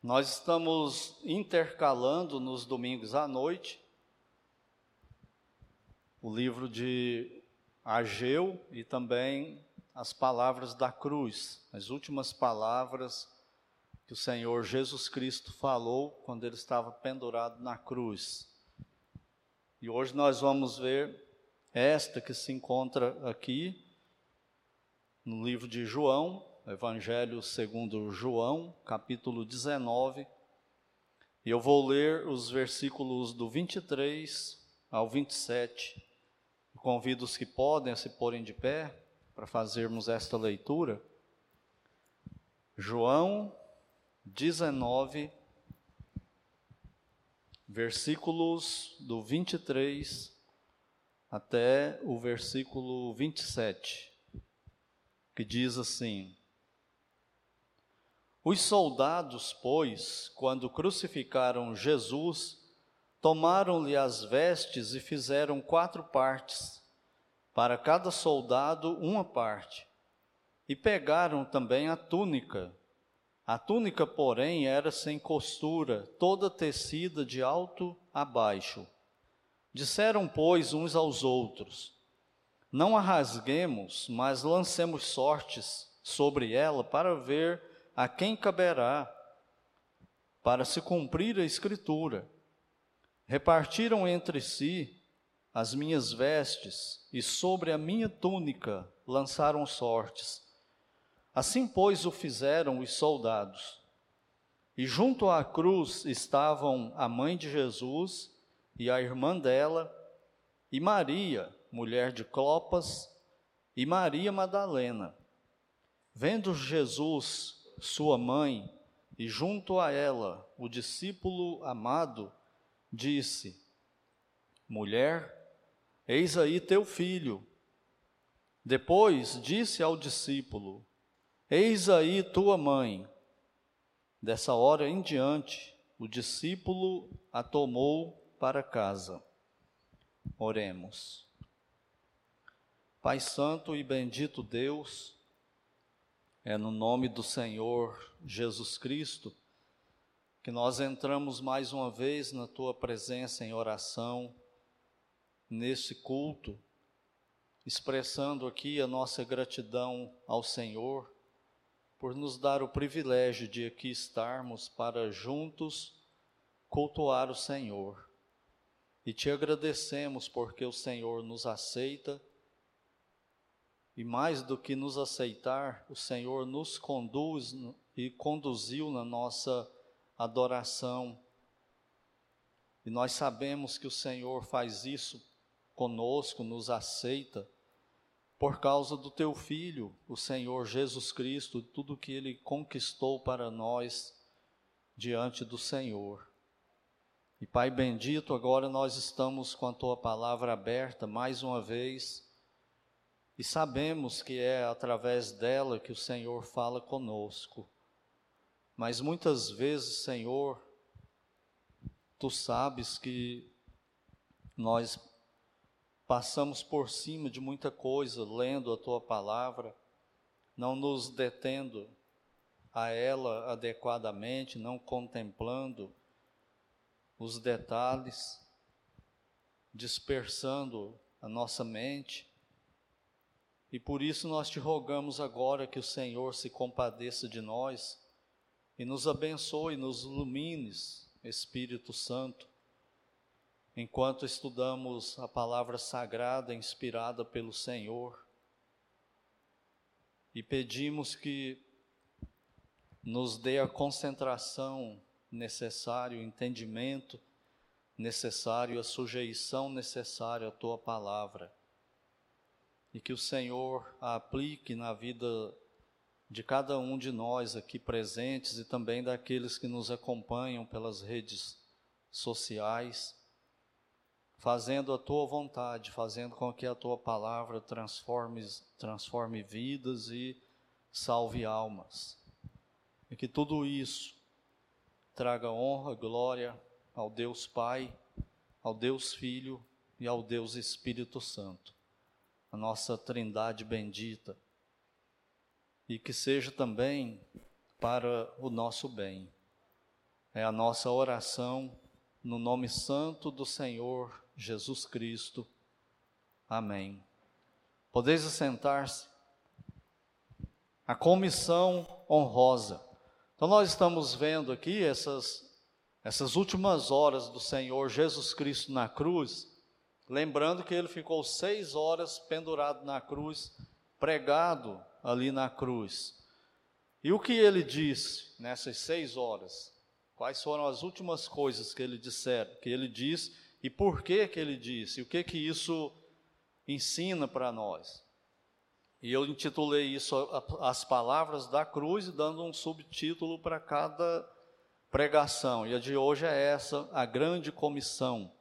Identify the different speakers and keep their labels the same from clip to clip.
Speaker 1: Nós estamos intercalando nos domingos à noite o livro de Ageu e também as palavras da cruz, as últimas palavras que o Senhor Jesus Cristo falou quando ele estava pendurado na cruz. E hoje nós vamos ver esta que se encontra aqui no livro de João, Evangelho segundo João, capítulo 19. E eu vou ler os versículos do 23 ao 27. Eu convido os que podem a se porem de pé para fazermos esta leitura. João 19, versículos do 23 até o versículo 27, que diz assim: os soldados, pois, quando crucificaram Jesus, tomaram-lhe as vestes e fizeram quatro partes, para cada soldado uma parte, e pegaram também a túnica. A túnica, porém, era sem costura, toda tecida de alto a baixo. Disseram, pois, uns aos outros: Não a rasguemos, mas lancemos sortes sobre ela para ver a quem caberá para se cumprir a Escritura. Repartiram entre si as minhas vestes e sobre a minha túnica lançaram sortes. Assim, pois, o fizeram os soldados. E junto à cruz estavam a mãe de Jesus e a irmã dela, e Maria, mulher de Clopas, e Maria Madalena. Vendo Jesus sua mãe, e junto a ela o discípulo amado, disse: Mulher, eis aí teu filho. Depois disse ao discípulo: Eis aí tua mãe. Dessa hora em diante, o discípulo a tomou para casa. Oremos. Pai Santo e bendito Deus, é no nome do Senhor Jesus Cristo que nós entramos mais uma vez na tua presença em oração, nesse culto, expressando aqui a nossa gratidão ao Senhor por nos dar o privilégio de aqui estarmos para juntos cultuar o Senhor. E te agradecemos porque o Senhor nos aceita e mais do que nos aceitar, o Senhor nos conduz e conduziu na nossa adoração. E nós sabemos que o Senhor faz isso conosco, nos aceita, por causa do teu filho, o Senhor Jesus Cristo, tudo que ele conquistou para nós diante do Senhor. E Pai bendito, agora nós estamos com a tua palavra aberta mais uma vez e sabemos que é através dela que o Senhor fala conosco. Mas muitas vezes, Senhor, tu sabes que nós passamos por cima de muita coisa lendo a tua palavra, não nos detendo a ela adequadamente, não contemplando os detalhes, dispersando a nossa mente e por isso nós te rogamos agora que o Senhor se compadeça de nós e nos abençoe, nos ilumines, Espírito Santo, enquanto estudamos a palavra sagrada inspirada pelo Senhor. E pedimos que nos dê a concentração necessária, o entendimento necessário, a sujeição necessária à tua palavra e que o Senhor a aplique na vida de cada um de nós aqui presentes e também daqueles que nos acompanham pelas redes sociais, fazendo a tua vontade, fazendo com que a tua palavra transforme, transforme vidas e salve almas. E que tudo isso traga honra, glória ao Deus Pai, ao Deus Filho e ao Deus Espírito Santo a nossa Trindade bendita, e que seja também para o nosso bem. é a nossa oração no nome santo do Senhor Jesus Cristo. Amém. Podeis sentar-se. A comissão honrosa. Então nós estamos vendo aqui essas essas últimas horas do Senhor Jesus Cristo na cruz, lembrando que ele ficou seis horas pendurado na cruz, pregado ali na cruz. E o que ele disse nessas seis horas? Quais foram as últimas coisas que ele disser, que ele disse e por que que ele disse? E o que que isso ensina para nós? E eu intitulei isso as palavras da cruz, dando um subtítulo para cada pregação. E a de hoje é essa, a grande comissão.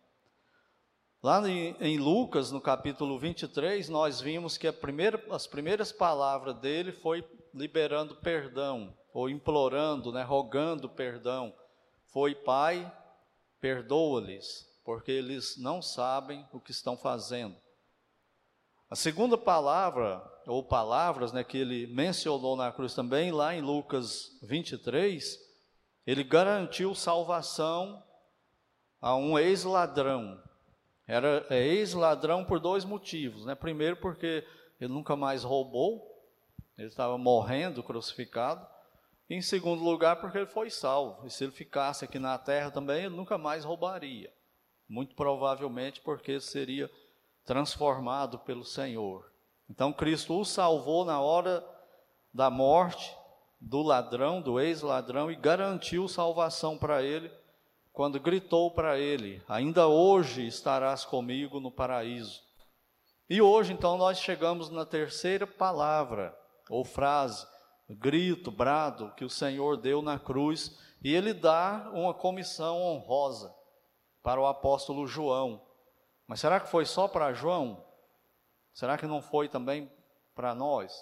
Speaker 1: Lá em, Lucas, no capítulo 23, nós vimos que primeira, as primeiras palavras dele foi liberando perdão, ou implorando, né, rogando perdão. Foi, Pai, perdoa-lhes, porque eles não sabem o que estão fazendo. A segunda palavra, ou palavras, né, que ele mencionou na cruz também, lá em Lucas 23, ele garantiu salvação a um ex-ladrão. Era é ex-ladrão por dois motivos, né? Primeiro porque ele nunca mais roubou, ele estava morrendo crucificado. E em segundo lugar porque ele foi salvo. E se ele ficasse aqui na terra também, ele nunca mais roubaria. Muito provavelmente porque ele seria transformado pelo Senhor. Então Cristo o salvou na hora da morte do ladrão, do ex-ladrão, e garantiu salvação para ele, quando gritou para ele: Ainda hoje estarás comigo no paraíso. E hoje, então, nós chegamos na terceira palavra, ou frase, grito, brado, que o Senhor deu na cruz, e ele dá uma comissão honrosa para o apóstolo João. Mas será que foi só para João? Será que não foi também para nós?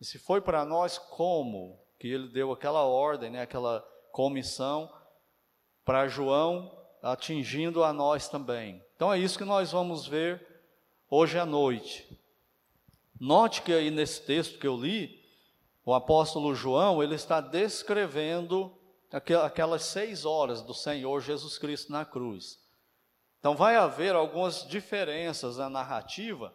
Speaker 1: E se foi para nós, como? que ele deu aquela ordem, né, aquela comissão para João, atingindo a nós também. Então é isso que nós vamos ver hoje à noite. Note que aí nesse texto que eu li, o apóstolo João, ele está descrevendo aquelas seis horas do Senhor Jesus Cristo na cruz. Então vai haver algumas diferenças na narrativa,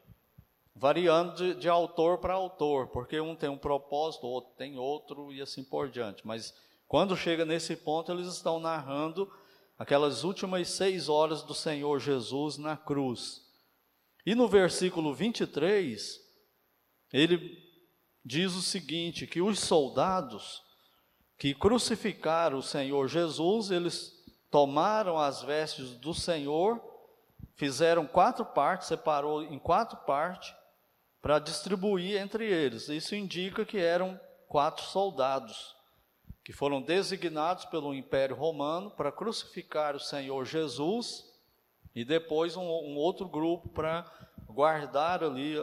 Speaker 1: variando de, de autor para autor, porque um tem um propósito, outro tem outro e assim por diante. Mas quando chega nesse ponto, eles estão narrando aquelas últimas seis horas do Senhor Jesus na cruz. E no versículo 23, ele diz o seguinte: que os soldados que crucificaram o Senhor Jesus, eles tomaram as vestes do Senhor, fizeram quatro partes, separou em quatro partes, para distribuir entre eles. Isso indica que eram quatro soldados que foram designados pelo Império Romano para crucificar o Senhor Jesus e depois um, um outro grupo para guardar ali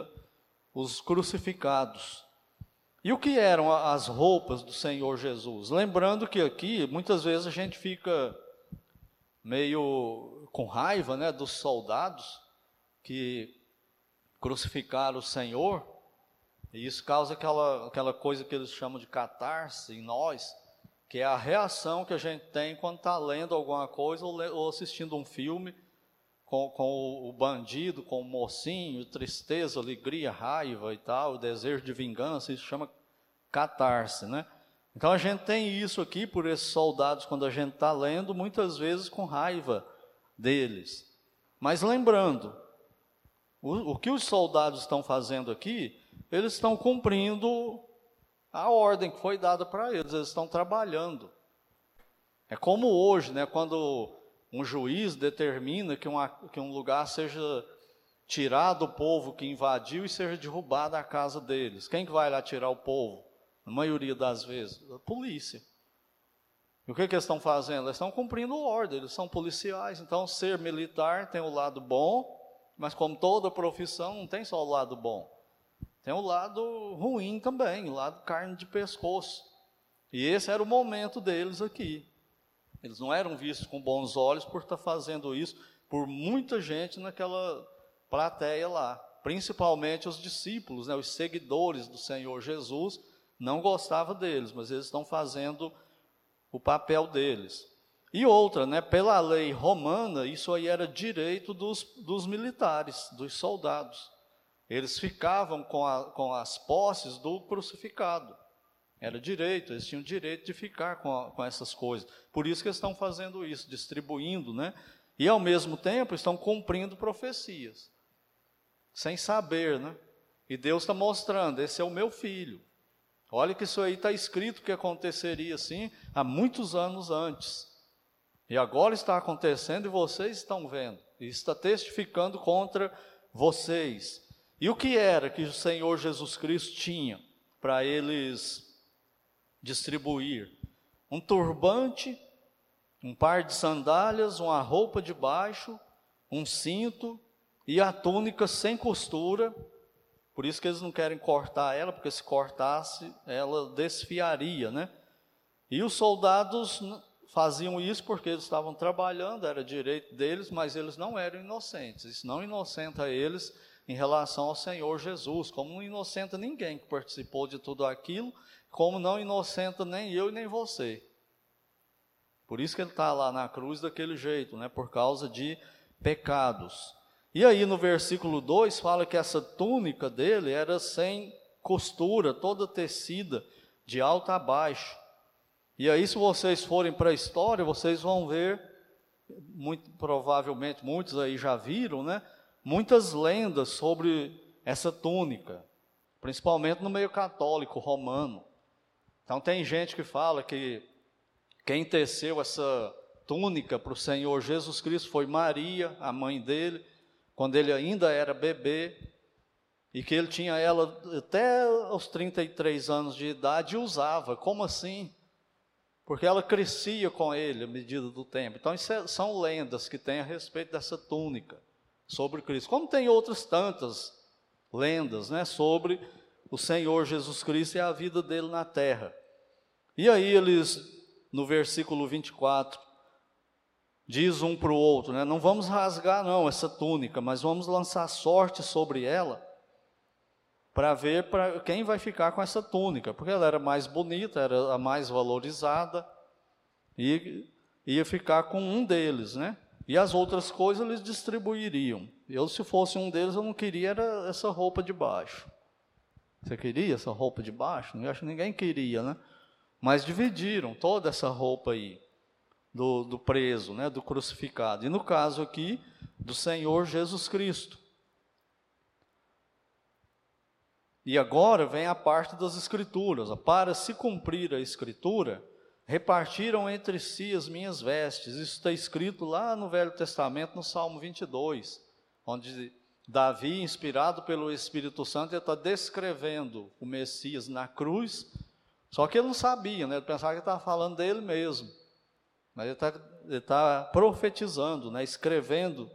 Speaker 1: os crucificados. E o que eram as roupas do Senhor Jesus? Lembrando que aqui muitas vezes a gente fica meio com raiva, né, dos soldados que crucificar o Senhor, e isso causa aquela, aquela coisa que eles chamam de catarse em nós, que é a reação que a gente tem quando está lendo alguma coisa ou, assistindo um filme com, com, o bandido, com o mocinho, tristeza, alegria, raiva e tal, desejo de vingança, isso chama catarse, né? Então a gente tem isso aqui por esses soldados quando a gente está lendo, muitas vezes com raiva deles. Mas lembrando, o, o que os soldados estão fazendo aqui, eles estão cumprindo a ordem que foi dada para eles, eles estão trabalhando. É como hoje, né, quando um juiz determina que, uma, que um lugar seja tirado do povo que invadiu e seja derrubada a casa deles. Quem que vai lá tirar o povo? Na maioria das vezes, a polícia. E o que, que eles estão fazendo? Eles estão cumprindo ordem, eles são policiais. Então, ser militar tem o lado bom mas como toda profissão, não tem só o lado bom. Tem o lado ruim também, o lado carne de pescoço. E esse era o momento deles aqui. Eles não eram vistos com bons olhos por estar fazendo isso por muita gente naquela plateia lá. Principalmente os discípulos, né, os seguidores do Senhor Jesus, não gostavam deles, mas eles estão fazendo o papel deles. E outra, né, pela lei romana, isso aí era direito dos, dos militares, dos soldados. Eles ficavam com, a, com as posses do crucificado. Era direito, eles tinham direito de ficar com, a, com essas coisas. Por isso que eles estão fazendo isso, distribuindo, né? E ao mesmo tempo estão cumprindo profecias, sem saber, né? E Deus está mostrando: esse é o meu filho. Olha que isso aí está escrito que aconteceria assim há muitos anos antes. E agora está acontecendo e vocês estão vendo. E está testificando contra vocês. E o que era que o Senhor Jesus Cristo tinha para eles distribuir? Um turbante, um par de sandálias, uma roupa de baixo, um cinto e a túnica sem costura. Por isso que eles não querem cortar ela, porque se cortasse, ela desfiaria, né? E os soldados faziam isso porque eles estavam trabalhando, era direito deles, mas eles não eram inocentes. Isso não inocenta eles em relação ao Senhor Jesus, como não inocenta ninguém que participou de tudo aquilo, como não inocenta nem eu e nem você. Por isso que ele está lá na cruz daquele jeito, né? por causa de pecados. E aí no versículo 2 fala que essa túnica dele era sem costura, toda tecida, de alto a baixo. E aí, se vocês forem para a história, vocês vão ver, muito provavelmente muitos aí já viram, né? Muitas lendas sobre essa túnica, principalmente no meio católico romano. Então tem gente que fala que quem teceu essa túnica para o Senhor Jesus Cristo foi Maria, a mãe dele, quando ele ainda era bebê, e que ele tinha ela até os 33 anos de idade e usava. Como assim? Porque ela crescia com ele à medida do tempo. Então, é, são lendas que tem a respeito dessa túnica sobre Cristo. Como tem outras tantas lendas, né, sobre o Senhor Jesus Cristo e a vida dele na terra. E aí eles, no versículo 24, diz um para o outro, né, não vamos rasgar não essa túnica, mas vamos lançar sorte sobre ela, para ver para quem vai ficar com essa túnica, porque ela era mais bonita, era a mais valorizada, e ia ficar com um deles, né? E as outras coisas eles distribuiriam. Eu, se fosse um deles, eu não queria era essa roupa de baixo. Você queria essa roupa de baixo? Eu acho que ninguém queria, né? Mas dividiram toda essa roupa aí do, do preso, né? Do crucificado. E no caso aqui, do Senhor Jesus Cristo. E agora vem a parte das Escrituras. Para se cumprir a Escritura, repartiram entre si as minhas vestes. Isso está escrito lá no Velho Testamento, no Salmo 22, onde Davi, inspirado pelo Espírito Santo, está descrevendo o Messias na cruz, só que ele não sabia, né? ele pensava que estava falando dele mesmo. Mas ele está, está profetizando, né? escrevendo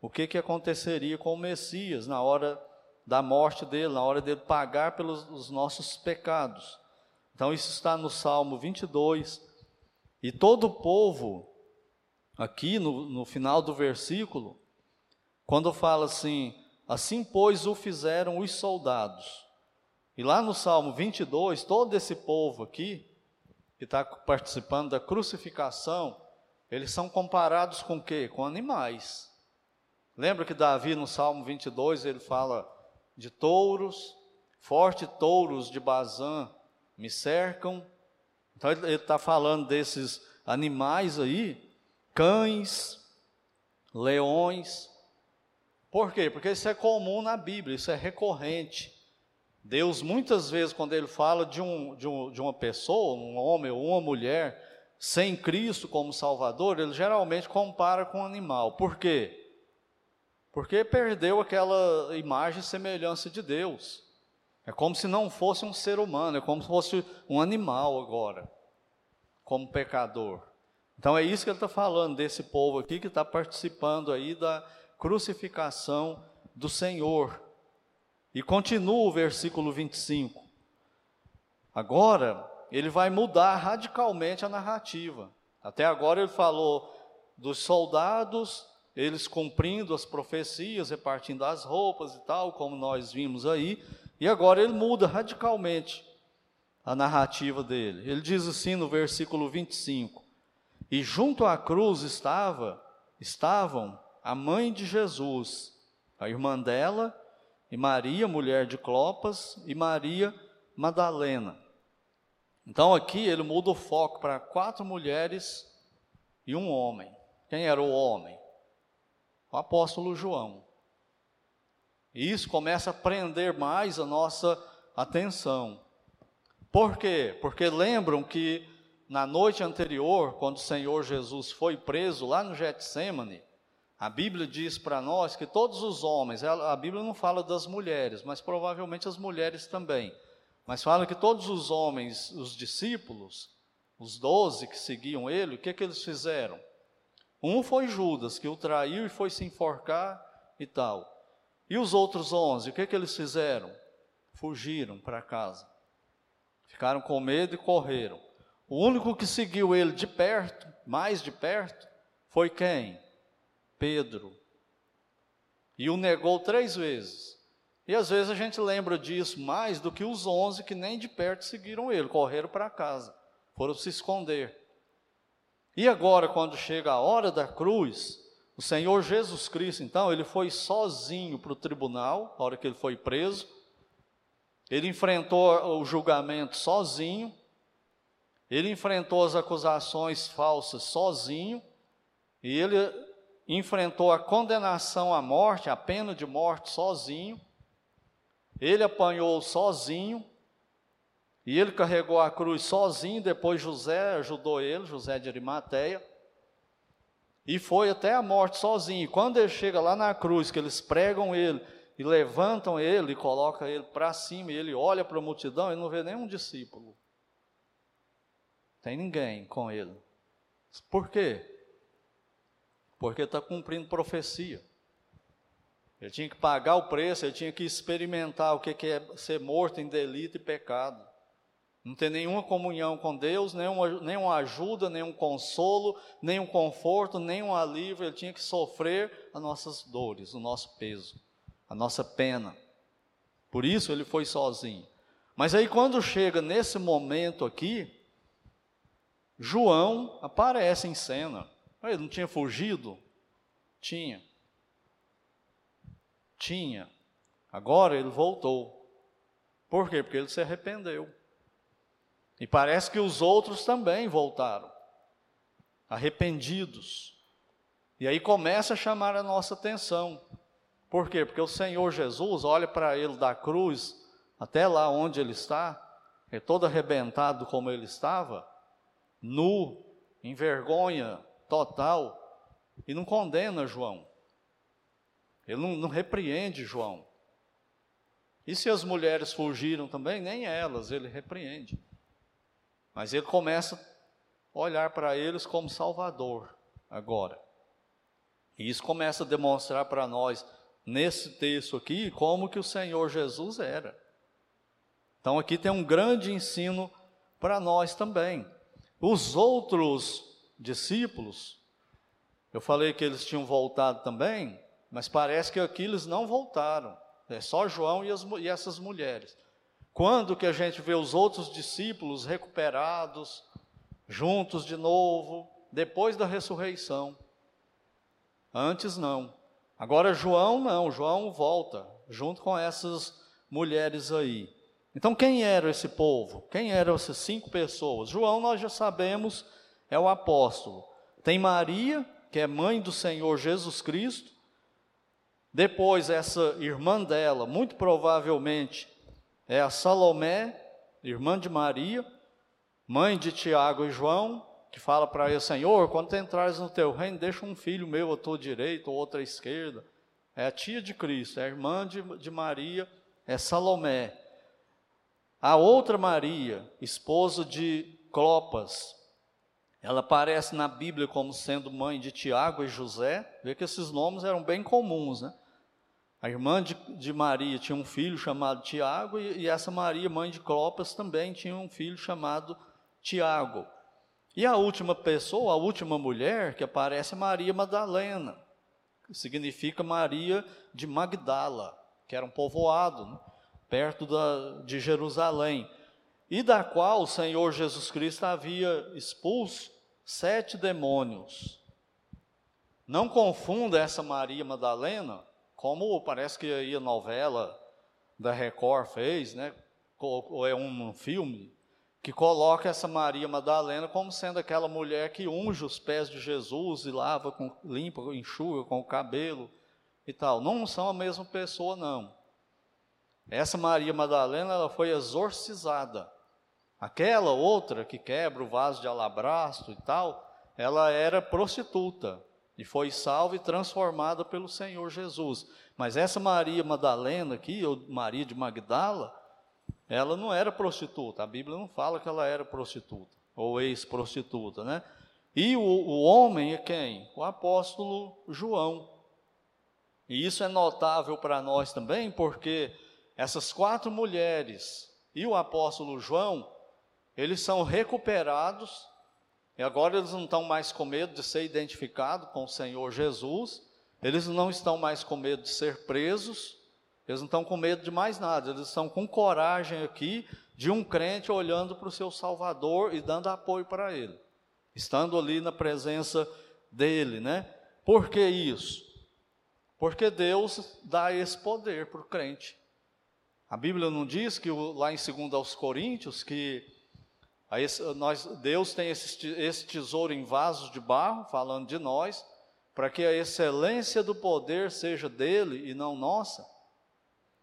Speaker 1: o que, que aconteceria com o Messias na hora da morte dele, na hora dele pagar pelos nossos pecados. Então, isso está no Salmo 22. E todo o povo, aqui no, no final do versículo, quando fala assim: Assim, pois, o fizeram os soldados. E lá no Salmo 22, todo esse povo aqui, que está participando da crucificação, eles são comparados com o quê? Com animais. Lembra que Davi, no Salmo 22, ele fala de touros, forte touros de Bazã, me cercam. Então ele está falando desses animais aí, cães, leões. Por quê? Porque isso é comum na Bíblia, isso é recorrente. Deus, muitas vezes, quando Ele fala de, um, de, um, de uma pessoa, um homem ou uma mulher, sem Cristo como Salvador, Ele geralmente compara com um animal. Por quê? Porque perdeu aquela imagem e semelhança de Deus. É como se não fosse um ser humano, é como se fosse um animal agora, como pecador. Então é isso que ele está falando desse povo aqui que está participando aí da crucificação do Senhor. E continua o versículo 25. Agora, ele vai mudar radicalmente a narrativa. Até agora ele falou dos soldados, eles cumprindo as profecias, repartindo as roupas e tal, como nós vimos aí. E agora ele muda radicalmente a narrativa dele. Ele diz assim no versículo 25: E junto à cruz estava, estavam a mãe de Jesus, a irmã dela, e Maria, mulher de Clopas, e Maria Madalena. Então aqui ele muda o foco para quatro mulheres e um homem. Quem era o homem? O apóstolo João. E isso começa a prender mais a nossa atenção. Por quê? Porque lembram que na noite anterior, quando o Senhor Jesus foi preso lá no Getsemane, a Bíblia diz para nós que todos os homens, a Bíblia não fala das mulheres, mas provavelmente as mulheres também, mas fala que todos os homens, os discípulos, os doze que seguiam ele, o que, que eles fizeram? Um foi Judas, que o traiu e foi se enforcar e tal. E os outros onze, o que, que eles fizeram? Fugiram para casa. Ficaram com medo e correram. O único que seguiu ele de perto, mais de perto, foi quem? Pedro. E o negou três vezes. E às vezes a gente lembra disso mais do que os onze que nem de perto seguiram ele, correram para casa, foram se esconder. E agora, quando chega a hora da cruz, o Senhor Jesus Cristo, então, ele foi sozinho para o tribunal, na hora que ele foi preso, ele enfrentou o julgamento sozinho, ele enfrentou as acusações falsas sozinho, e ele enfrentou a condenação à morte, a pena de morte sozinho, ele apanhou sozinho, e ele carregou a cruz sozinho, depois José ajudou ele, José de Arimateia, e foi até a morte sozinho. Quando ele chega lá na cruz, que eles pregam ele, e levantam ele e colocam ele para cima, e ele olha para a multidão e não vê nenhum discípulo. Tem ninguém com ele. Por quê? Porque está cumprindo profecia. Ele tinha que pagar o preço, ele tinha que experimentar o que é ser morto em delito e pecado. Não ter nenhuma comunhão com Deus, nenhuma, nenhuma ajuda, nenhum consolo, nenhum conforto, nenhum alívio. Ele tinha que sofrer as nossas dores, o nosso peso a nossa pena. Por isso ele foi sozinho. Mas aí quando chega nesse momento aqui, João aparece em cena. Ele não tinha fugido? Tinha. Tinha. Agora ele voltou. Por quê? Porque ele se arrependeu. E parece que os outros também voltaram, arrependidos. E aí começa a chamar a nossa atenção. Por quê? Porque o Senhor Jesus olha para ele da cruz, até lá onde ele está, é todo arrebentado como ele estava, nu, em vergonha total, e não condena João. Ele não, não repreende João. E se as mulheres fugiram também, nem elas, ele repreende. Mas ele começa a olhar para eles como Salvador agora. E isso começa a demonstrar para nós nesse texto aqui como que o Senhor Jesus era. Então aqui tem um grande ensino para nós também. Os outros discípulos, eu falei que eles tinham voltado também, mas parece que aqui eles não voltaram. É só João e, as, e essas mulheres. Quando que a gente vê os outros discípulos recuperados, juntos de novo, depois da ressurreição? Antes não. Agora João não, João volta junto com essas mulheres aí. Então quem era esse povo? Quem eram essas cinco pessoas? João nós já sabemos é o apóstolo. Tem Maria, que é mãe do Senhor Jesus Cristo. Depois essa irmã dela, muito provavelmente é a Salomé, irmã de Maria, mãe de Tiago e João que fala para ele, Senhor, quando entrares no teu reino, deixa um filho meu à tua direita ou outra à esquerda. É a tia de Cristo, é a irmã de, de Maria, é Salomé. A outra Maria, esposa de Clopas, ela aparece na Bíblia como sendo mãe de Tiago e José. Vê que esses nomes eram bem comuns, né? A irmã de, de Maria tinha um filho chamado Tiago, e, e essa Maria, mãe de Clopas, também tinha um filho chamado Tiago. E a última pessoa, a última mulher que aparece é Maria Madalena, que significa Maria de Magdala, que era um povoado né, perto da, de Jerusalém, e da qual o Senhor Jesus Cristo havia expulso sete demônios. Não confunda essa Maria Madalena, como parece que aí a novela da Record fez, né? ou é um filme, que coloca essa Maria Madalena como sendo aquela mulher que unge os pés de Jesus e lava, com, limpa, enxuga com o cabelo e tal. Não são a mesma pessoa, não. Essa Maria Madalena ela foi exorcizada. Aquela outra que quebra o vaso de alabastro e tal, ela era prostituta e foi salva e transformada pelo Senhor Jesus. Mas essa Maria Madalena aqui, ou Maria de Magdala, ela não era prostituta. A Bíblia não fala que ela era prostituta ou ex-prostituta, né? E o, o homem é quem? O apóstolo João. E isso é notável para nós também, porque essas quatro mulheres e o apóstolo João, eles são recuperados, e agora eles não estão mais com medo de ser identificados com o Senhor Jesus, eles não estão mais com medo de ser presos, eles não estão com medo de mais nada, eles estão com coragem aqui de um crente olhando para o seu Salvador e dando apoio para ele, estando ali na presença dele, né? Por que isso? Porque Deus dá esse poder para o crente. A Bíblia não diz que lá em 2 aos Coríntios que nós, Deus tem esse, esse tesouro em vasos de barro, falando de nós, para que a excelência do poder seja dele e não nossa.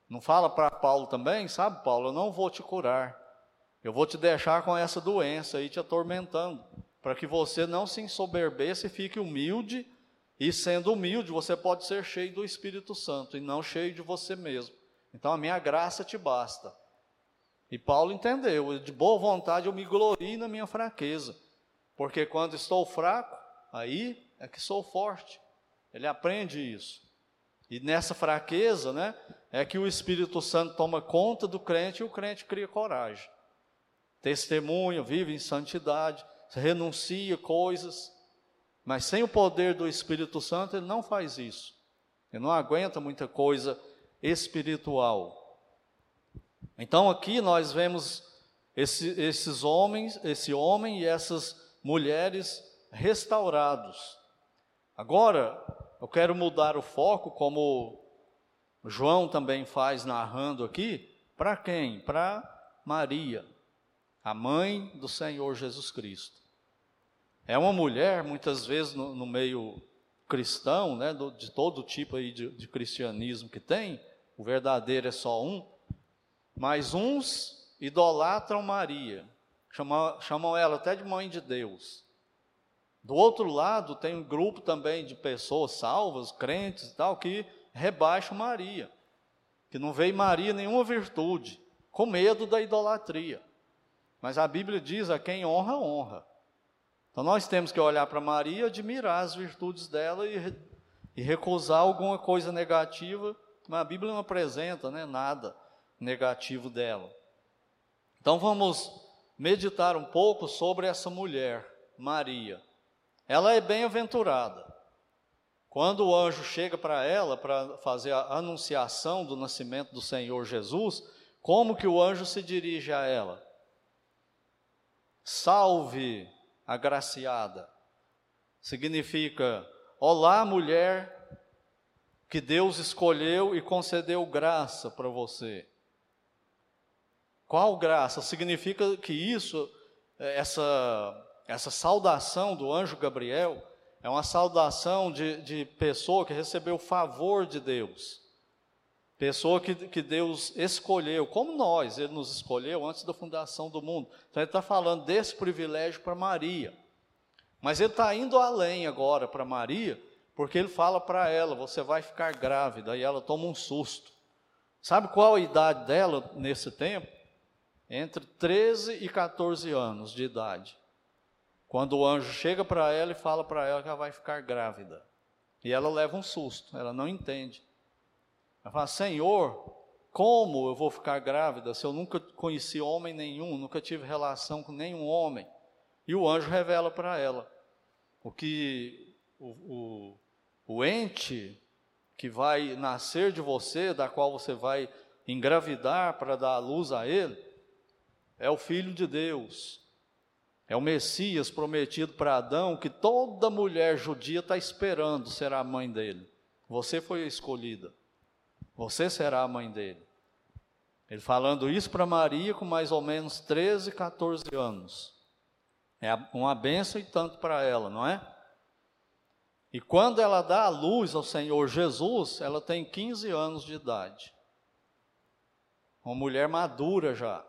Speaker 1: Não fala para Paulo também, sabe, Paulo? Eu não vou te curar. Eu vou te deixar com essa doença aí te atormentando, para que você não se ensoberbeça e fique humilde. E sendo humilde, você pode ser cheio do Espírito Santo e não cheio de você mesmo. Então a minha graça te basta. E Paulo entendeu, de boa vontade eu me glorio na minha fraqueza, porque quando estou fraco, aí é que sou forte. Ele aprende isso. E nessa fraqueza, né, é que o Espírito Santo toma conta do crente e o crente cria coragem. Testemunha, vive em santidade, renuncia coisas, mas sem o poder do Espírito Santo ele não faz isso. Ele não aguenta muita coisa espiritual. Então aqui nós vemos esse, esses homens, esse homem e essas mulheres restaurados. Agora, eu quero mudar o foco, como João também faz narrando aqui, para quem? Para Maria, a mãe do Senhor Jesus Cristo. É uma mulher, muitas vezes no, no meio cristão, né, do, de todo tipo aí de, de cristianismo que tem, o verdadeiro é só um, mas uns idolatram Maria, chamam, chamam ela até de mãe de Deus. Do outro lado, tem um grupo também de pessoas salvas, crentes e tal, que rebaixam Maria, que não vê em Maria nenhuma virtude, com medo da idolatria. Mas a Bíblia diz: a quem honra, honra. Então nós temos que olhar para Maria, admirar as virtudes dela e, e recusar alguma coisa negativa, mas a Bíblia não apresenta né, nada negativo dela. Então vamos meditar um pouco sobre essa mulher, Maria ela é bem-aventurada. Quando o anjo chega para ela para fazer a anunciação do nascimento do Senhor Jesus, como que o anjo se dirige a ela? Salve, agraciada. Significa: Olá, mulher que Deus escolheu e concedeu graça para você. Qual graça? Significa que isso, essa essa saudação do anjo Gabriel é uma saudação de, de pessoa que recebeu o favor de Deus. Pessoa que, que Deus escolheu, como nós, Ele nos escolheu antes da fundação do mundo. Então Ele está falando desse privilégio para Maria. Mas Ele está indo além agora para Maria, porque Ele fala para ela: você vai ficar grávida, e ela toma um susto. Sabe qual a idade dela nesse tempo? Entre 13 e 14 anos de idade. Quando o anjo chega para ela e fala para ela que ela vai ficar grávida. E ela leva um susto, ela não entende. Ela fala: Senhor, como eu vou ficar grávida se eu nunca conheci homem nenhum, nunca tive relação com nenhum homem? E o anjo revela para ela o que o, o, o ente que vai nascer de você, da qual você vai engravidar para dar luz a ele, é o Filho de Deus, É o Messias prometido para Adão, que toda mulher judia está esperando ser a mãe dele. Você foi a escolhida. Você será a mãe dele. Ele falando isso para Maria com mais ou menos 13, 14 anos. É uma benção e tanto para ela, não é? E quando ela dá a luz ao Senhor Jesus, ela tem 15 anos de idade. Uma mulher madura já.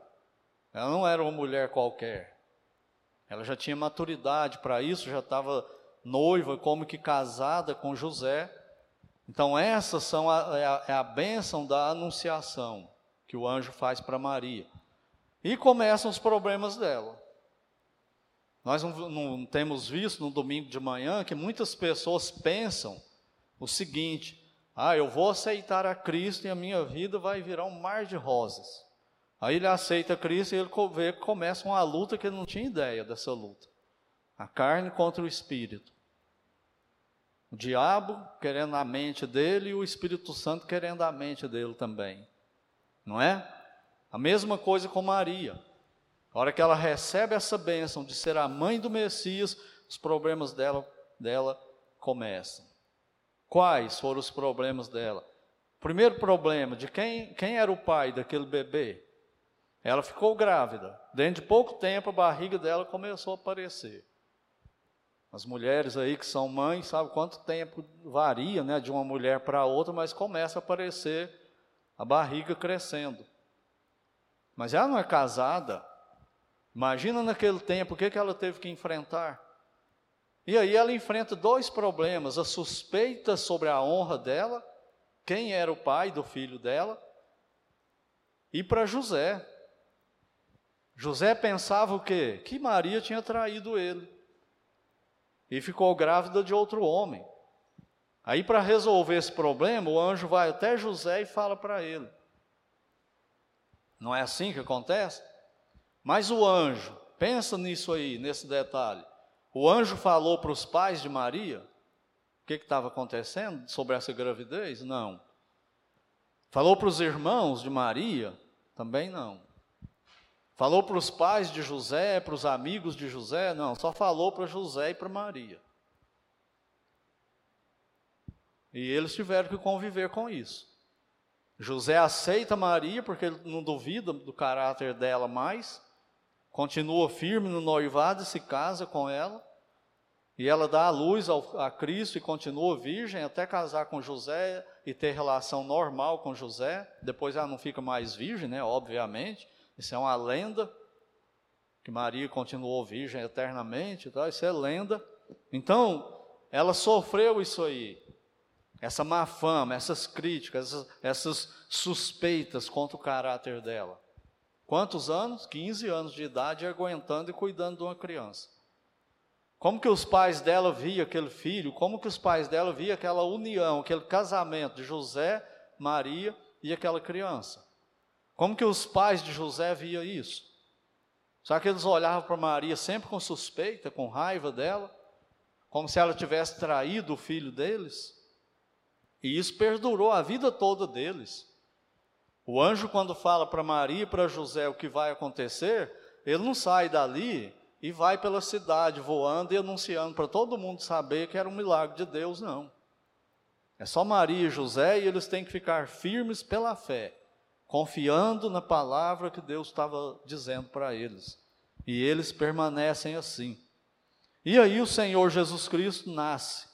Speaker 1: Ela não era uma mulher qualquer. Ela já tinha maturidade para isso, já estava noiva, como que casada com José. Então, essas são a, é a, é a bênção da anunciação que o anjo faz para Maria. E começam os problemas dela. Nós não, não, temos visto no domingo de manhã que muitas pessoas pensam o seguinte: ah, eu vou aceitar a Cristo e a minha vida vai virar um mar de rosas. Aí ele aceita Cristo e ele vê que começa uma luta que ele não tinha ideia dessa luta. A carne contra o espírito. O diabo querendo a mente dele e o Espírito Santo querendo a mente dele também. Não é? A mesma coisa com Maria. A hora que ela recebe essa bênção de ser a mãe do Messias, os problemas dela, dela começam. Quais foram os problemas dela? Primeiro problema, de quem, quem era o pai daquele bebê? Ela ficou grávida. Dentro de pouco tempo, a barriga dela começou a aparecer. As mulheres aí que são mães, sabe quanto tempo varia, né, de uma mulher para outra, mas começa a aparecer a barriga crescendo. Mas ela não é casada. Imagina naquele tempo o que, que ela teve que enfrentar. E aí ela enfrenta dois problemas: a suspeita sobre a honra dela, quem era o pai do filho dela, e para José. José pensava o quê? Que Maria tinha traído ele. E ficou grávida de outro homem. Aí, para resolver esse problema, o anjo vai até José e fala para ele. Não é assim que acontece? Mas o anjo, pensa nisso aí, nesse detalhe. O anjo falou para os pais de Maria o que estava acontecendo sobre essa gravidez? Não. Falou para os irmãos de Maria? Também não. Falou para os pais de José, para os amigos de José? Não, só falou para José e para Maria. E eles tiveram que conviver com isso. José aceita Maria porque ele não duvida do caráter dela mais, continua firme no noivado e se casa com ela. E ela dá a luz ao, a Cristo e continua virgem até casar com José e ter relação normal com José. Depois ela não fica mais virgem, né? Obviamente. Isso é uma lenda, que Maria continuou virgem eternamente, tá? isso é lenda. Então, ela sofreu isso aí, essa má fama, essas críticas, essas, essas suspeitas contra o caráter dela. Quantos anos? 15 anos de idade, aguentando e cuidando de uma criança. Como que os pais dela viam aquele filho? Como que os pais dela viam aquela união, aquele casamento de José, Maria e aquela criança? Como que os pais de José viam isso? Será que eles olhavam para Maria sempre com suspeita, com raiva dela? Como se ela tivesse traído o filho deles? E isso perdurou a vida toda deles. O anjo, quando fala para Maria e para José o que vai acontecer, ele não sai dali e vai pela cidade voando e anunciando para todo mundo saber que era um milagre de Deus, não. É só Maria e José e eles têm que ficar firmes pela fé confiando na palavra que Deus estava dizendo para eles. E eles permanecem assim. E aí o Senhor Jesus Cristo nasce.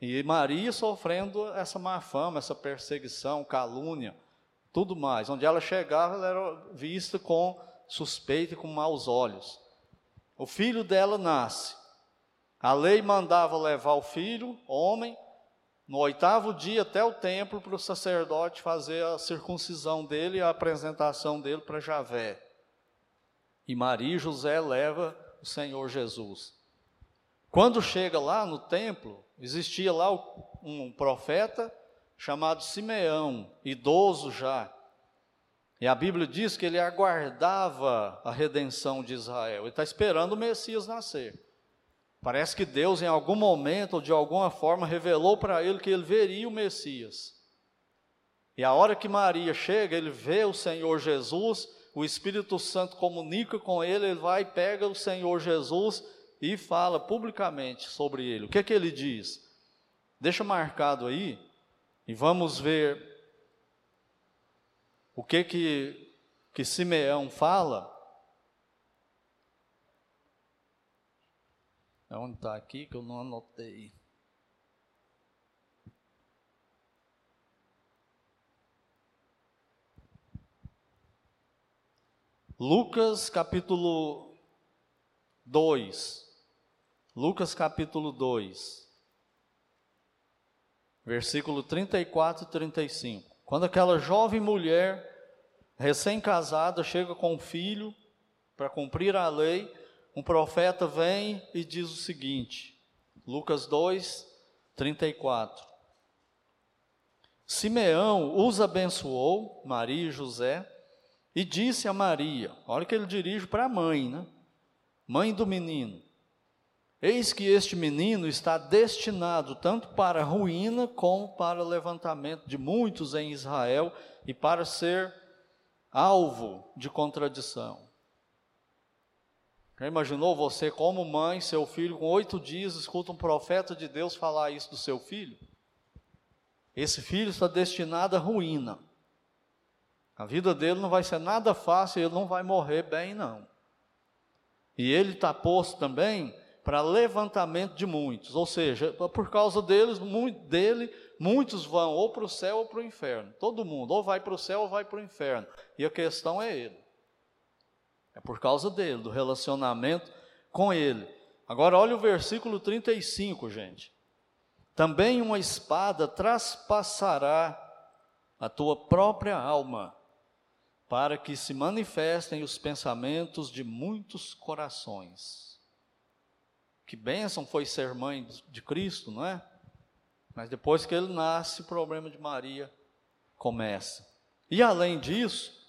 Speaker 1: E Maria sofrendo essa má fama, essa perseguição, calúnia, tudo mais. Onde ela chegava, ela era vista com suspeita e com maus olhos. O filho dela nasce. A lei mandava levar o filho, homem, no oitavo dia até o templo para o sacerdote fazer a circuncisão dele e a apresentação dele para Javé. E Maria e José leva o Senhor Jesus. Quando chega lá no templo, existia lá um profeta chamado Simeão, idoso já. E a Bíblia diz que ele aguardava a redenção de Israel. Ele está esperando o Messias nascer. Parece que Deus, em algum momento ou de alguma forma, revelou para ele que ele veria o Messias. E a hora que Maria chega, ele vê o Senhor Jesus o Espírito Santo comunica com ele, ele vai, pega o Senhor Jesus e fala publicamente sobre ele. O que é que ele diz? Deixa marcado aí e vamos ver o que que, que Simeão fala. Onde está aqui que eu não anotei? Lucas capítulo 2. Lucas capítulo 2. Versículo 34 e 35. Quando aquela jovem mulher, recém-casada, chega com um filho para cumprir a lei, um profeta vem e diz o seguinte: Lucas 2, 34. Simeão os abençoou, Maria e José, e disse a Maria: olha que ele dirige para a mãe, né? Mãe do menino. Eis que este menino está destinado tanto para ruína como para o levantamento de muitos em Israel e para ser alvo de contradição. Já imaginou você, como mãe, seu filho, com oito dias, escuta um profeta de Deus falar isso do seu filho? Esse filho está destinado à ruína. A vida dele não vai ser nada fácil, ele não vai morrer bem, não. E ele está posto também para levantamento de muitos, ou seja, por causa deles, muito, dele, muitos vão ou para o céu ou para o inferno. Todo mundo, ou vai para o céu ou vai para o inferno. E a questão é ele. É por causa dele, do relacionamento com ele. Agora, olha o versículo 35, gente. Também uma espada traspassará a tua própria alma para que se manifestem os pensamentos de muitos corações. Que bênção foi ser mãe de Cristo, não é? Mas depois que ele nasce, o problema de Maria começa. E além disso,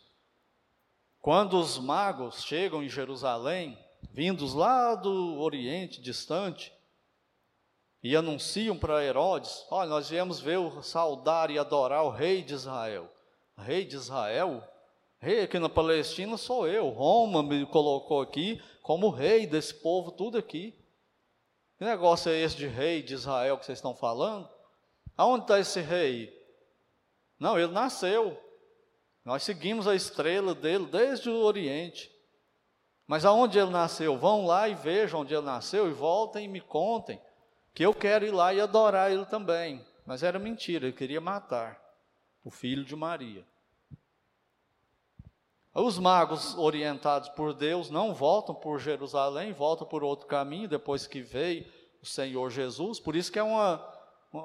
Speaker 1: quando os magos chegam em Jerusalém, vindos lá do Oriente distante, e anunciam para Herodes: Olha, nós viemos ver, saudar e adorar o rei de Israel. Rei de Israel? Rei aqui na Palestina sou eu. Roma me colocou aqui como rei desse povo, tudo aqui. Que negócio é esse de rei de Israel que vocês estão falando? Aonde está esse rei? Não, ele nasceu. Nós seguimos a estrela dele desde o Oriente. Mas aonde ele nasceu? Vão lá e vejam onde ele nasceu e voltem e me contem. Que eu quero ir lá e adorar ele também. Mas era mentira, ele queria matar o filho de Maria. Os magos orientados por Deus não voltam por Jerusalém, voltam por outro caminho depois que veio o Senhor Jesus. Por isso que é uma,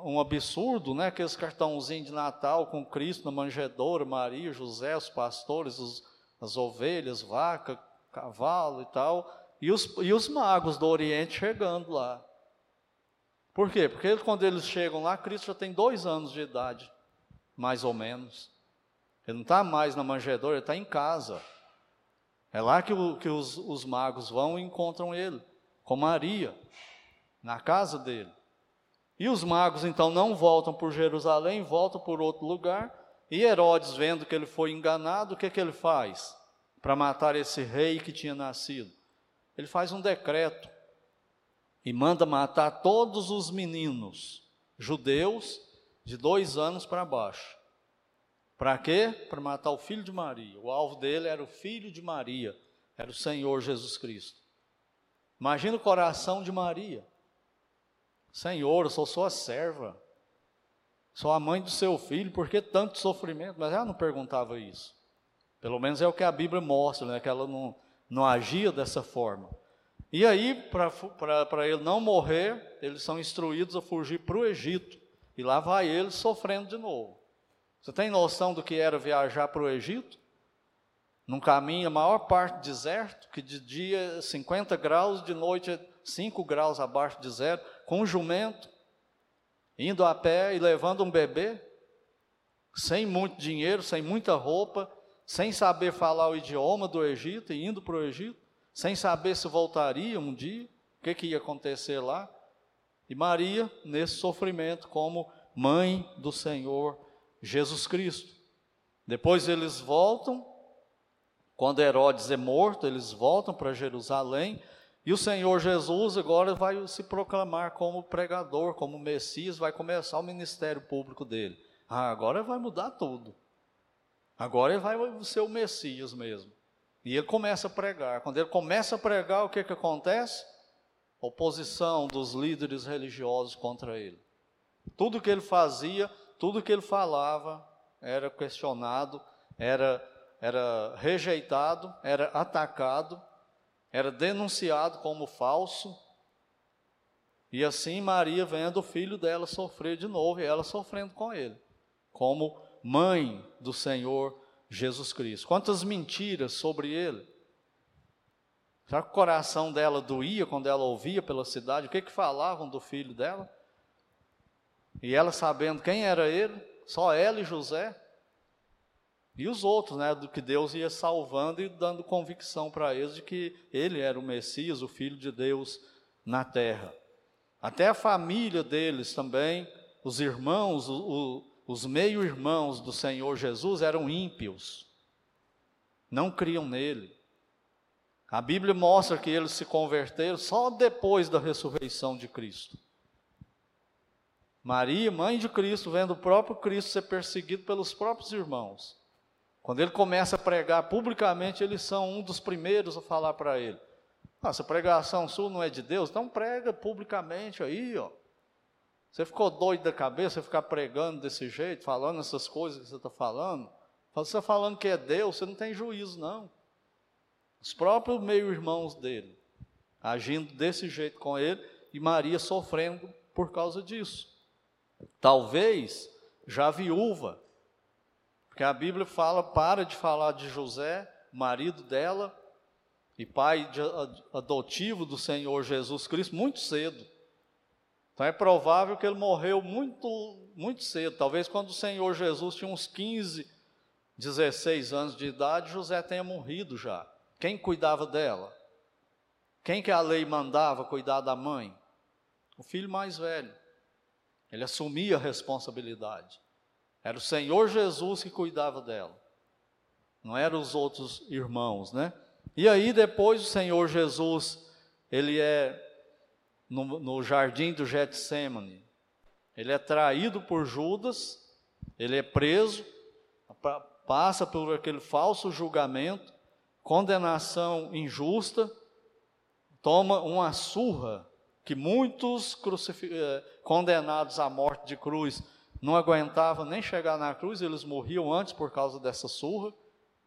Speaker 1: um absurdo, né? Aqueles cartãozinhos de Natal com Cristo na manjedoura, Maria, José, os pastores, os, as ovelhas, vaca, cavalo e tal, e os, e os magos do Oriente chegando lá. Por quê? Porque quando eles chegam lá, Cristo já tem dois anos de idade, mais ou menos. Ele não está mais na manjedoura, ele está em casa. É lá que, o, que os, os magos vão e encontram ele, com Maria, na casa dele. E os magos então não voltam por Jerusalém, voltam por outro lugar. E Herodes, vendo que ele foi enganado, o que, que ele faz? Para matar esse rei que tinha nascido. Ele faz um decreto e manda matar todos os meninos judeus de dois anos para baixo. Para quê? Para matar o filho de Maria. O alvo dele era o filho de Maria, era o Senhor Jesus Cristo. Imagina o coração de Maria. Senhor, eu sou sua serva. Sou a mãe do seu filho, por que tanto sofrimento? Mas ela não perguntava isso. Pelo menos é o que a Bíblia mostra, né? que ela não, não agia dessa forma. E aí, para ele não morrer, eles são instruídos a fugir para o Egito. E lá vai ele sofrendo de novo. Você tem noção do que era viajar para o Egito? Num caminho, a maior parte deserto, que de dia 50 graus, de noite 5 graus abaixo de zero, com um jumento, indo a pé e levando um bebê, sem muito dinheiro, sem muita roupa, sem saber falar o idioma do Egito e indo para o Egito, sem saber se voltaria um dia, o que, que ia acontecer lá. E Maria, nesse sofrimento, como mãe do Senhor Jesus Cristo. Depois eles voltam Quando Herodes é morto, eles voltam para Jerusalém e o Senhor Jesus agora vai se proclamar como pregador, como Messias, vai começar o ministério público dele. Ah, agora vai mudar tudo. Agora ele vai ser o Messias mesmo. E ele começa a pregar. Quando ele começa a pregar, o que, que acontece? Oposição dos líderes religiosos contra ele. Tudo que ele fazia, tudo que ele falava, era questionado, era, era rejeitado, era atacado era denunciado como falso. E assim Maria vendo o filho dela sofrer de novo, e ela sofrendo com ele, como mãe do Senhor Jesus Cristo. Quantas mentiras sobre ele. Será que o coração dela doía quando ela ouvia pela cidade? O que, que falavam do filho dela? E ela sabendo quem era ele, só ela e José. E os outros, né, do que Deus ia salvando e dando convicção para eles de que ele era o Messias, o Filho de Deus na terra. Até a família deles também, os irmãos, o, os meio-irmãos do Senhor Jesus eram ímpios, não criam nele. A Bíblia mostra que eles se converteram só depois da ressurreição de Cristo. Maria, mãe de Cristo, vendo o próprio Cristo ser perseguido pelos próprios irmãos, quando ele começa a pregar publicamente, eles são um dos primeiros a falar para ele. Nossa, pregação sua não é de Deus, então prega publicamente aí, ó. Você ficou doido da cabeça ficar pregando desse jeito, falando essas coisas que você está falando? Você está falando que é Deus, você não tem juízo, não. Os próprios meio-irmãos dele, agindo desse jeito com ele, e Maria sofrendo por causa disso. Talvez já viúva, porque a Bíblia fala, para de falar de José, marido dela, e pai de, adotivo do Senhor Jesus Cristo, muito cedo. Então é provável que ele morreu muito, muito cedo. Talvez quando o Senhor Jesus tinha uns 15, 16 anos de idade, José tenha morrido já. Quem cuidava dela? Quem que a lei mandava cuidar da mãe? O filho mais velho. Ele assumia a responsabilidade. Era o Senhor Jesus que cuidava dela. Não eram os outros irmãos, né? E aí depois o Senhor Jesus, ele é no, no jardim do Getsemane. Ele é traído por Judas, ele é preso, passa por aquele falso julgamento, condenação injusta, toma uma surra que muitos eh, condenados à morte de cruz não aguentavam nem chegar na cruz, eles morriam antes por causa dessa surra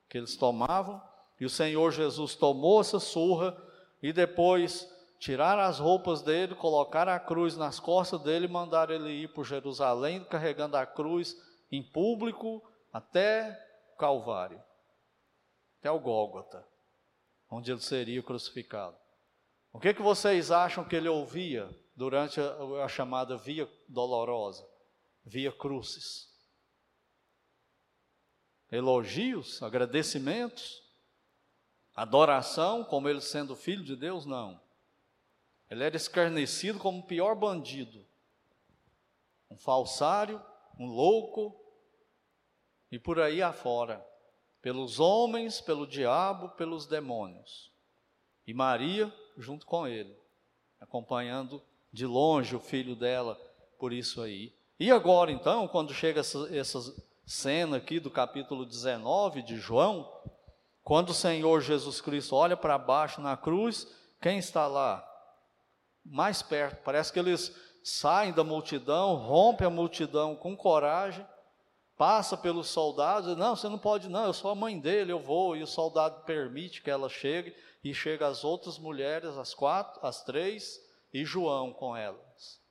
Speaker 1: que eles tomavam. E o Senhor Jesus tomou essa surra e depois tiraram as roupas dele, colocaram a cruz nas costas dele e mandaram ele ir por Jerusalém, carregando a cruz em público até Calvário, até o Gólgota, onde ele seria crucificado. O que, que vocês acham que ele ouvia durante a, a chamada Via Dolorosa? Via crucis. Elogios, agradecimentos, adoração, como ele sendo filho de Deus, não. Ele era escarnecido como o pior bandido, um falsário, um louco, e por aí afora, pelos homens, pelo diabo, pelos demônios. E Maria junto com ele, acompanhando de longe o filho dela por isso aí. E agora, então, quando chega essa, essa cena aqui do capítulo 19 de João, quando o Senhor Jesus Cristo olha para baixo na cruz, quem está lá? Mais perto, parece que eles saem da multidão, rompem a multidão com coragem, passa pelos soldados, não, você não pode não, eu sou a mãe dele, eu vou, e o soldado permite que ela chegue, e chega as outras mulheres, as quatro, as três, e João com elas.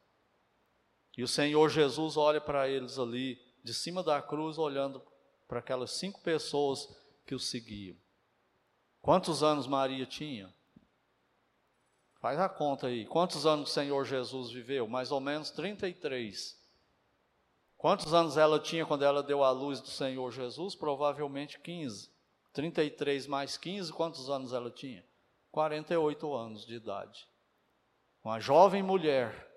Speaker 1: E o Senhor Jesus olha para eles ali, de cima da cruz, olhando para aquelas cinco pessoas que o seguiam. Quantos anos Maria tinha? Faz a conta aí. Quantos anos o Senhor Jesus viveu? Mais ou menos 33. Quantos anos ela tinha quando ela deu a luz do Senhor Jesus? Provavelmente 15. 33 mais 15, quantos anos ela tinha? 48 anos de idade. Uma jovem mulher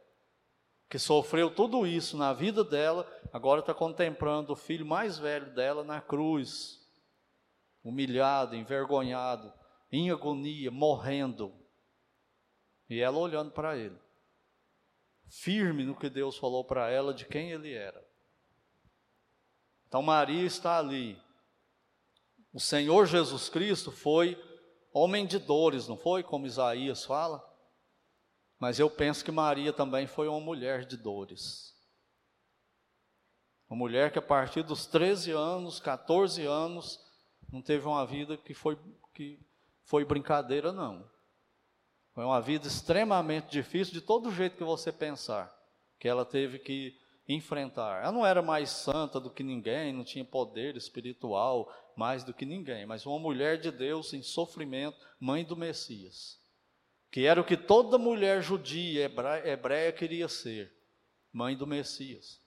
Speaker 1: que sofreu tudo isso na vida dela, agora está contemplando o filho mais velho dela na cruz, humilhado, envergonhado, em agonia, morrendo. E ela olhando para ele, firme no que Deus falou para ela de quem ele era. Então Maria está ali. O Senhor Jesus Cristo foi homem de dores, não foi? Como Isaías fala. Mas eu penso que Maria também foi uma mulher de dores. Uma mulher que a partir dos 13 anos, 14 anos, não teve uma vida que foi, que foi brincadeira, não. Foi uma vida extremamente difícil, de todo jeito que você pensar, que ela teve que enfrentar. Ela não era mais santa do que ninguém, não tinha poder espiritual mais do que ninguém, mas uma mulher de Deus em sofrimento, mãe do Messias, que era o que toda mulher judia, hebreia, queria ser, mãe do Messias.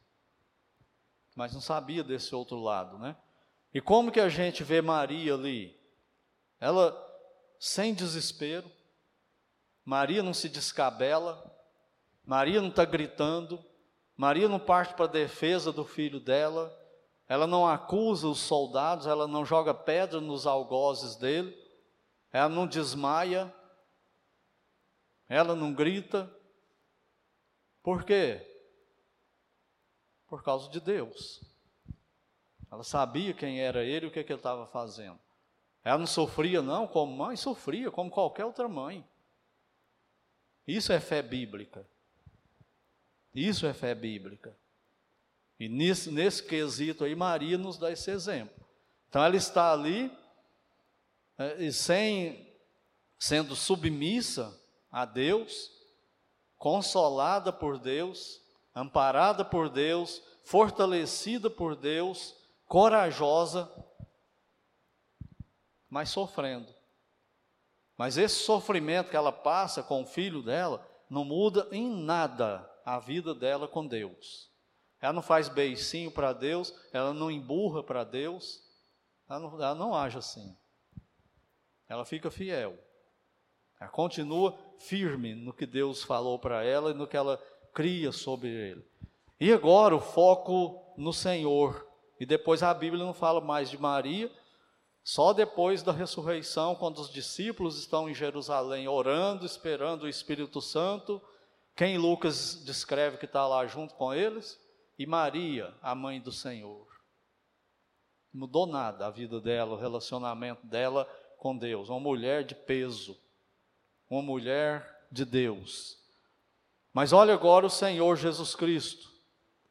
Speaker 1: Mas não sabia desse outro lado, né? E como que a gente vê Maria ali? Ela sem desespero, Maria não se descabela, Maria não está gritando, Maria não parte para a defesa do filho dela, ela não acusa os soldados, ela não joga pedra nos algozes dele, ela não desmaia, ela não grita. Por quê? Por causa de Deus. Ela sabia quem era ele e o que, que ele estava fazendo. Ela não sofria, não, como mãe, sofria, como qualquer outra mãe. Isso é fé bíblica. Isso é fé bíblica. E nesse, nesse quesito aí, Maria nos dá esse exemplo. Então ela está ali, é, e sem, sendo submissa a Deus, consolada por Deus, amparada por Deus, fortalecida por Deus, corajosa, mas sofrendo. Mas esse sofrimento que ela passa com o filho dela não muda em nada a vida dela com Deus. Ela não faz beicinho para Deus, ela não emburra para Deus, ela não, ela não age assim. Ela fica fiel. Ela continua firme no que Deus falou para ela e no que ela cria sobre ele. E agora o foco no Senhor. E depois a Bíblia não fala mais de Maria, só depois da ressurreição, quando os discípulos estão em Jerusalém orando, esperando o Espírito Santo, quem Lucas descreve que está lá junto com eles? E Maria, a mãe do Senhor. Mudou nada a vida dela, o relacionamento dela com Deus. Uma mulher de peso, uma mulher de Deus. Mas olha agora o Senhor Jesus Cristo.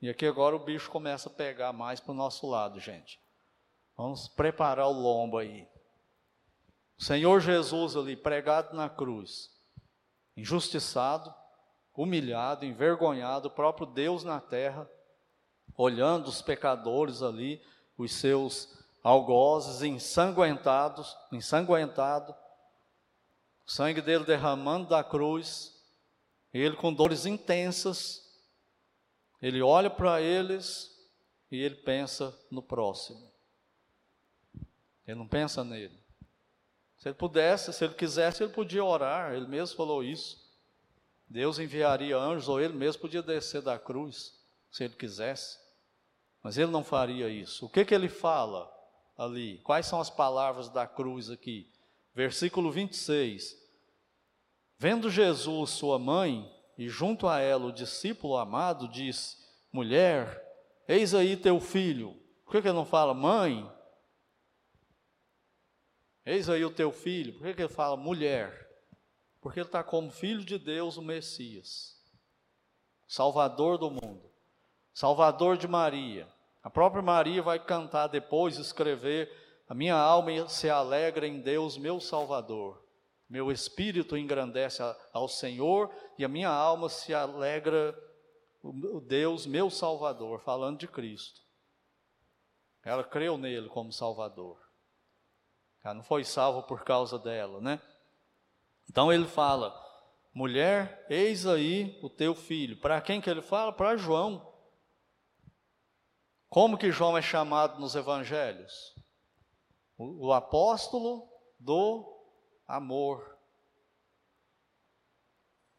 Speaker 1: E aqui agora o bicho começa a pegar mais para o nosso lado, gente. Vamos preparar o lombo aí. O Senhor Jesus ali, pregado na cruz, injustiçado, humilhado, envergonhado, o próprio Deus na terra, olhando os pecadores ali, os seus algozes ensanguentados, ensanguentado, o sangue dele derramando da cruz, ele com dores intensas, ele olha para eles e ele pensa no próximo. Ele não pensa nele. Se ele pudesse, se ele quisesse, ele podia orar, ele mesmo falou isso. Deus enviaria anjos, ou ele mesmo podia descer da cruz, se ele quisesse. Mas ele não faria isso. O que, que ele fala ali? Quais são as palavras da cruz aqui? Versículo 26. Vendo Jesus, sua mãe, e junto a ela o discípulo amado, disse: Mulher, eis aí teu filho. Por que, que ele não fala mãe? Eis aí o teu filho. Por que, que ele fala mulher? Porque ele está como filho de Deus, o Messias, Salvador do mundo, Salvador de Maria. A própria Maria vai cantar depois, escrever: A minha alma se alegra em Deus, meu Salvador. Meu espírito engrandece ao Senhor e a minha alma se alegra o Deus, meu Salvador, falando de Cristo. Ela creu nele como Salvador. Ela não foi salva por causa dela, né? Então ele fala: mulher, eis aí o teu filho. Para quem que ele fala? Para João. Como que João é chamado nos evangelhos? O, o apóstolo do amor.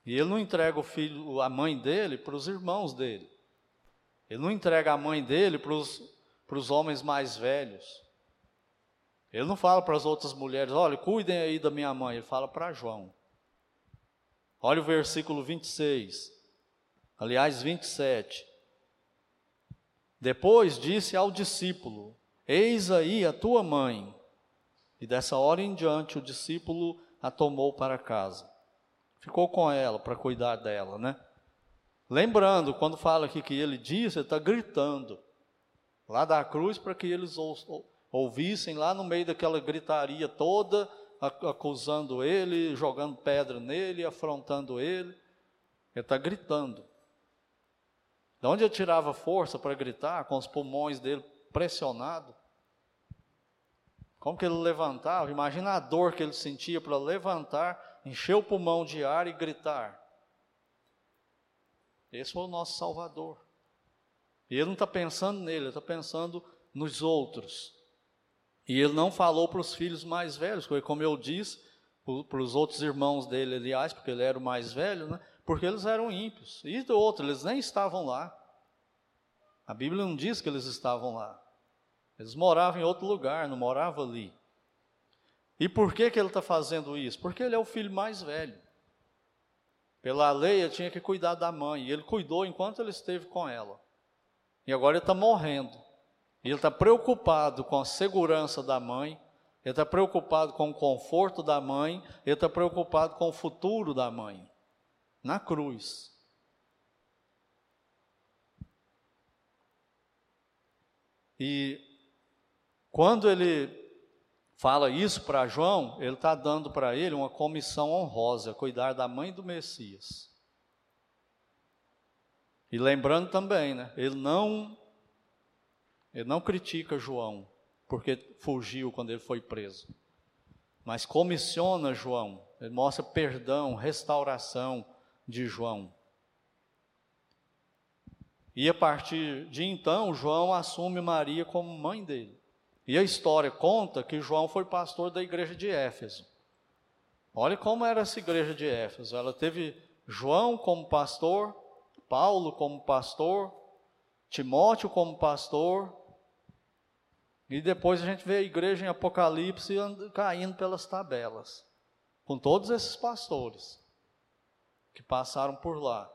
Speaker 1: E ele não entrega o filho, a mãe dele, para os irmãos dele. Ele não entrega a mãe dele para os, homens mais velhos. Ele não fala para as outras mulheres, olha, cuidem aí da minha mãe, ele fala para João. Olha o versículo 26, aliás, 27. Depois disse ao discípulo: Eis aí a tua mãe. E dessa hora em diante o discípulo a tomou para casa. Ficou com ela para cuidar dela, né? Lembrando, quando fala aqui que ele disse, ele está gritando lá da cruz para que eles ouvissem lá no meio daquela gritaria toda, acusando ele, jogando pedra nele, afrontando ele. Ele está gritando. De onde ele tirava força para gritar, com os pulmões dele pressionados? Como que ele levantava? Imagina a dor que ele sentia para levantar, encher o pulmão de ar e gritar. Esse foi o nosso Salvador. E ele não está pensando nele, ele está pensando nos outros. E ele não falou para os filhos mais velhos, como eu disse, para os outros irmãos dele, aliás, porque ele era o mais velho, né? porque eles eram ímpios. E do outro, eles nem estavam lá. A Bíblia não diz que eles estavam lá. Eles moravam em outro lugar, não moravam ali. E por que, que ele está fazendo isso? Porque ele é o filho mais velho. Pela lei, ele tinha que cuidar da mãe. E ele cuidou enquanto ele esteve com ela. E agora ele está morrendo. E ele está preocupado com a segurança da mãe. Ele está preocupado com o conforto da mãe. Ele está preocupado com o futuro da mãe. Na cruz. E quando ele fala isso para João, ele está dando para ele uma comissão honrosa, cuidar da mãe do Messias. E lembrando também, né, ele não ele não critica João porque fugiu quando ele foi preso. Mas comissiona João, ele mostra perdão, restauração de João. E a partir de então, João assume Maria como mãe dele. E a história conta que João foi pastor da igreja de Éfeso. Olha como era essa igreja de Éfeso. Ela teve João como pastor, Paulo como pastor, Timóteo como pastor. E depois a gente vê a igreja em Apocalipse caindo pelas tabelas, com todos esses pastores que passaram por lá.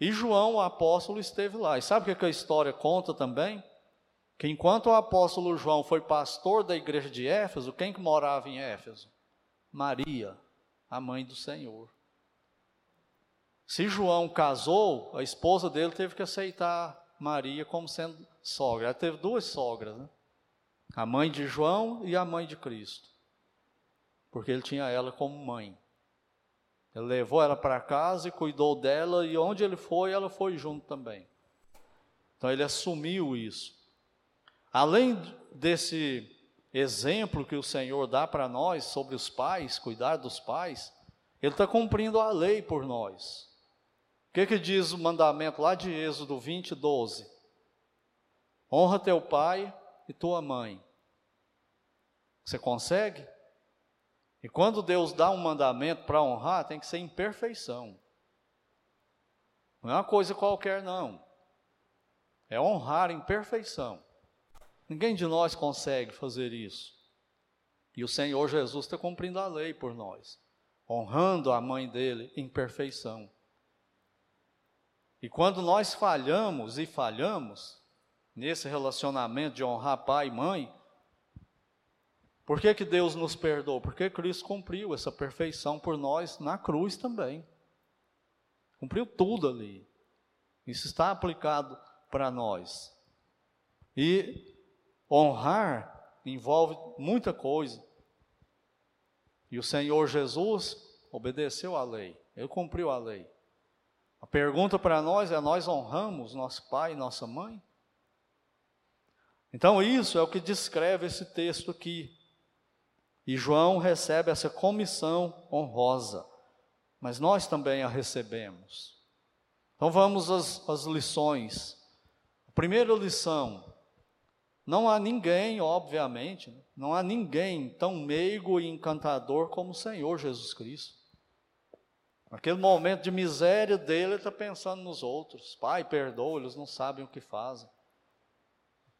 Speaker 1: E João, o apóstolo, esteve lá. E sabe o que a história conta também? Que enquanto o apóstolo João foi pastor da igreja de Éfeso, quem que morava em Éfeso? Maria, a mãe do Senhor. Se João casou, a esposa dele teve que aceitar Maria como sendo sogra. Ela teve duas sogras, né? a mãe de João e a mãe de Cristo, porque ele tinha ela como mãe. Ele levou ela para casa e cuidou dela, e onde ele foi, ela foi junto também. Então ele assumiu isso. Além desse exemplo que o Senhor dá para nós sobre os pais, cuidar dos pais, Ele está cumprindo a lei por nós. O que, que diz o mandamento lá de Êxodo 20, 12? Honra teu pai e tua mãe. Você consegue? E quando Deus dá um mandamento para honrar, tem que ser em perfeição. Não é uma coisa qualquer, não. É honrar em perfeição. Ninguém de nós consegue fazer isso. E o Senhor Jesus está cumprindo a lei por nós, honrando a mãe dele em perfeição. E quando nós falhamos e falhamos nesse relacionamento de honrar pai e mãe, por que, que Deus nos perdoou? Porque Cristo cumpriu essa perfeição por nós na cruz também. Cumpriu tudo ali. Isso está aplicado para nós. E Honrar envolve muita coisa. E o Senhor Jesus obedeceu à lei, ele cumpriu a lei. A pergunta para nós é: nós honramos nosso pai e nossa mãe? Então, isso é o que descreve esse texto aqui. E João recebe essa comissão honrosa, mas nós também a recebemos. Então, vamos às, às lições. A primeira lição: não há ninguém, obviamente, não há ninguém tão meigo e encantador como o Senhor Jesus Cristo. Naquele momento de miséria dele, ele está pensando nos outros. Pai, perdoa, eles não sabem o que fazem.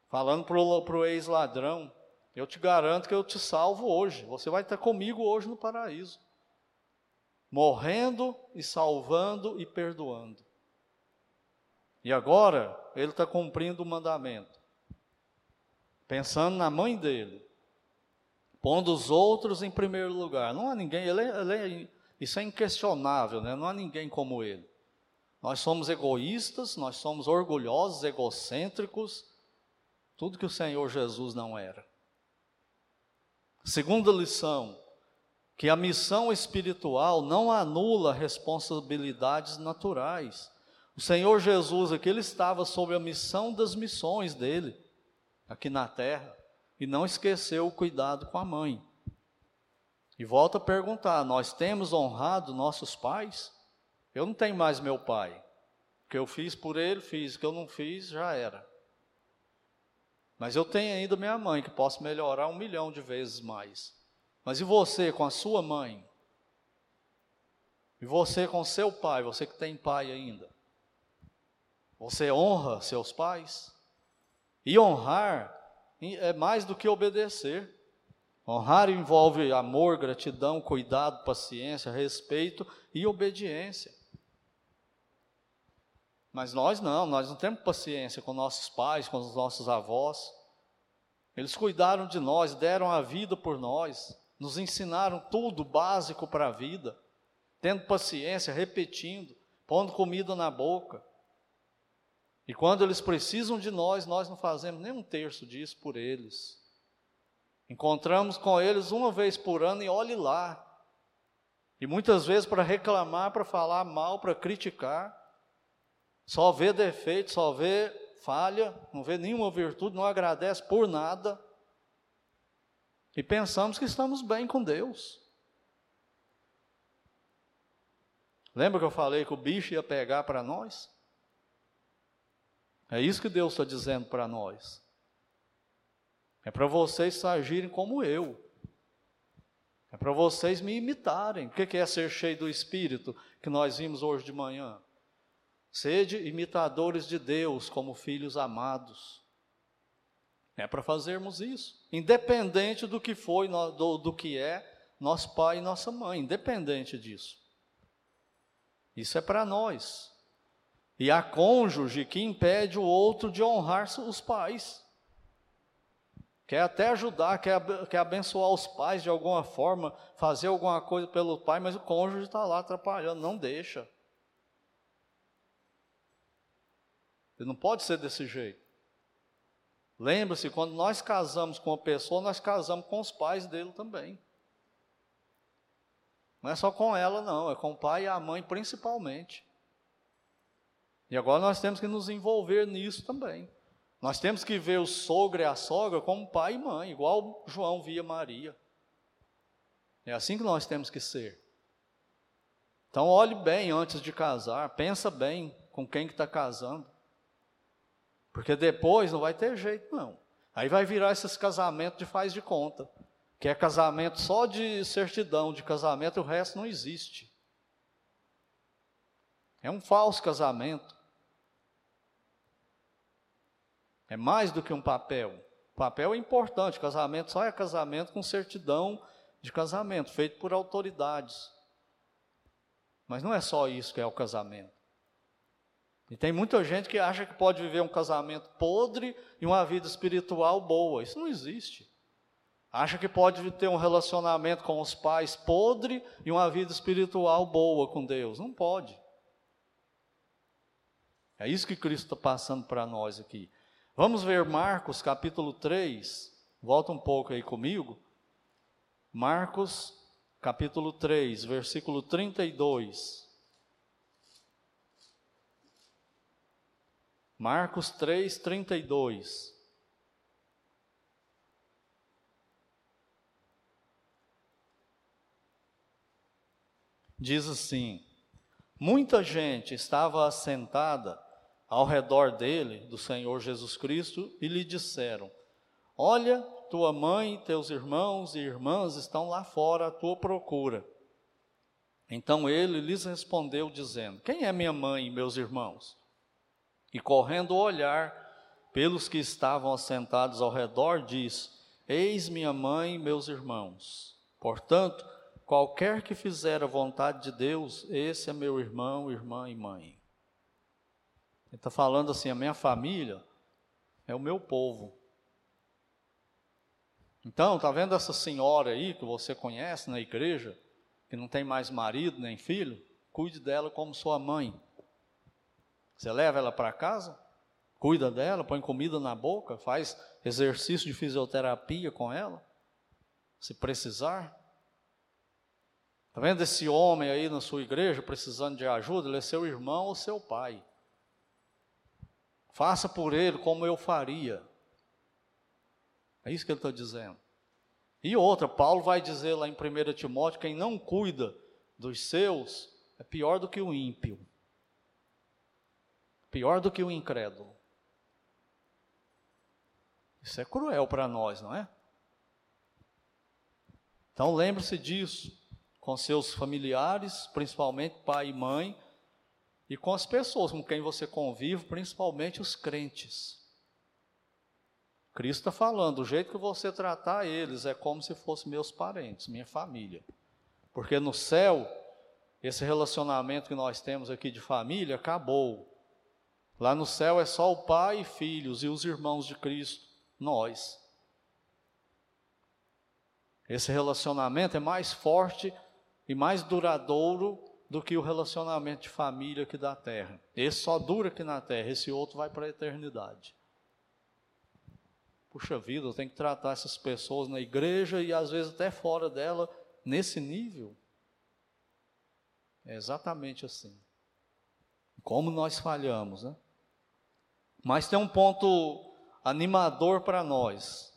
Speaker 1: Falando para o ex-ladrão, Eu te garanto que eu te salvo hoje. Você vai estar comigo hoje no paraíso. Morrendo e salvando e perdoando. E agora, ele está cumprindo o mandamento. Pensando na mãe dele. Pondo os outros em primeiro lugar. Não há ninguém, ele, é, ele é, isso é inquestionável, né? não há ninguém como ele. Nós somos egoístas, nós somos orgulhosos, egocêntricos, tudo que o Senhor Jesus não era. Segunda lição, que a missão espiritual não anula responsabilidades naturais. O Senhor Jesus aqui ele estava sob a missão das missões dele aqui na terra e não esqueceu o cuidado com a mãe. E volta a perguntar: nós temos honrado nossos pais? Eu não tenho mais meu pai. O que eu fiz por ele, fiz. O que eu não fiz, já era. Mas eu tenho ainda minha mãe, que posso melhorar um milhão de vezes mais. Mas e você com a sua mãe? E você com seu pai, você que tem pai ainda? Você honra seus pais? E honrar é mais do que obedecer. Honrar envolve amor, gratidão, cuidado, paciência, respeito e obediência. Mas nós não, nós não temos paciência com nossos pais, com os nossos avós. Eles cuidaram de nós, deram a vida por nós, nos ensinaram tudo básico para a vida, tendo paciência, repetindo, pondo comida na boca. E quando eles precisam de nós, nós não fazemos nem um terço disso por eles. Encontramos com eles uma vez por ano e olhe lá. E muitas vezes para reclamar, para falar mal, para criticar. Só vê defeito, só vê falha, não vê nenhuma virtude, não agradece por nada. E pensamos que estamos bem com Deus. Lembra que eu falei que o bicho ia pegar para nós? É isso que Deus está dizendo para nós. É para vocês agirem como eu. É para vocês me imitarem. O que é ser cheio do Espírito que nós vimos hoje de manhã? Sede imitadores de Deus como filhos amados. É para fazermos isso, independente do que foi, do, do que é nosso pai e nossa mãe, independente disso. Isso é para nós. E há cônjuge que impede o outro de honrar os pais. Quer até ajudar, quer, quer abençoar os pais de alguma forma, fazer alguma coisa pelo pai, mas o cônjuge está lá atrapalhando, não deixa. Ele não pode ser desse jeito. Lembre-se, quando nós casamos com uma pessoa, nós casamos com os pais dele também. Não é só com ela, não, é com o pai e a mãe principalmente. E agora nós temos que nos envolver nisso também. Nós temos que ver o sogro e a sogra como pai e mãe, igual João via Maria. É assim que nós temos que ser. Então olhe bem antes de casar, pensa bem com quem que está casando. Porque depois não vai ter jeito, não. Aí vai virar esses casamentos de faz de conta. Que é casamento só de certidão de casamento, o resto não existe. É um falso casamento. É mais do que um papel. O papel é importante, casamento só é casamento com certidão de casamento, feito por autoridades. Mas não é só isso que é o casamento. E tem muita gente que acha que pode viver um casamento podre e uma vida espiritual boa. Isso não existe. Acha que pode ter um relacionamento com os pais podre e uma vida espiritual boa com Deus. Não pode. É isso que Cristo está passando para nós aqui. Vamos ver Marcos capítulo 3. Volta um pouco aí comigo. Marcos capítulo 3, versículo 32. Marcos 3, 32. Diz assim: Muita gente estava assentada ao redor dele, do Senhor Jesus Cristo, e lhe disseram: Olha, tua mãe, teus irmãos e irmãs estão lá fora à tua procura. Então ele lhes respondeu, dizendo: Quem é minha mãe e meus irmãos? E correndo o olhar pelos que estavam assentados ao redor, diz: Eis minha mãe e meus irmãos. Portanto, qualquer que fizer a vontade de Deus, esse é meu irmão, irmã e mãe. Ele está falando assim: a minha família é o meu povo. Então, tá vendo essa senhora aí que você conhece na igreja, que não tem mais marido nem filho? Cuide dela como sua mãe. Você leva ela para casa, cuida dela, põe comida na boca, faz exercício de fisioterapia com ela, se precisar. Está vendo esse homem aí na sua igreja precisando de ajuda? Ele é seu irmão ou seu pai. Faça por ele como eu faria. É isso que ele está dizendo. E outra, Paulo vai dizer lá em 1 Timóteo: quem não cuida dos seus é pior do que o ímpio, pior do que o incrédulo. Isso é cruel para nós, não é? Então lembre-se disso com seus familiares, principalmente pai e mãe, e com as pessoas com quem você convive, principalmente os crentes. Cristo está falando, o jeito que você tratar eles é como se fossem meus parentes, minha família. Porque no céu, esse relacionamento que nós temos aqui de família acabou. Lá no céu é só o pai e filhos e os irmãos de Cristo, nós. Esse relacionamento é mais forte e mais duradouro do que o relacionamento de família aqui da terra. Esse só dura aqui na terra, esse outro vai para a eternidade. Puxa vida, eu tenho que tratar essas pessoas na igreja e às vezes até fora dela, nesse nível. É exatamente assim. Como nós falhamos, né? Mas tem um ponto animador para nós.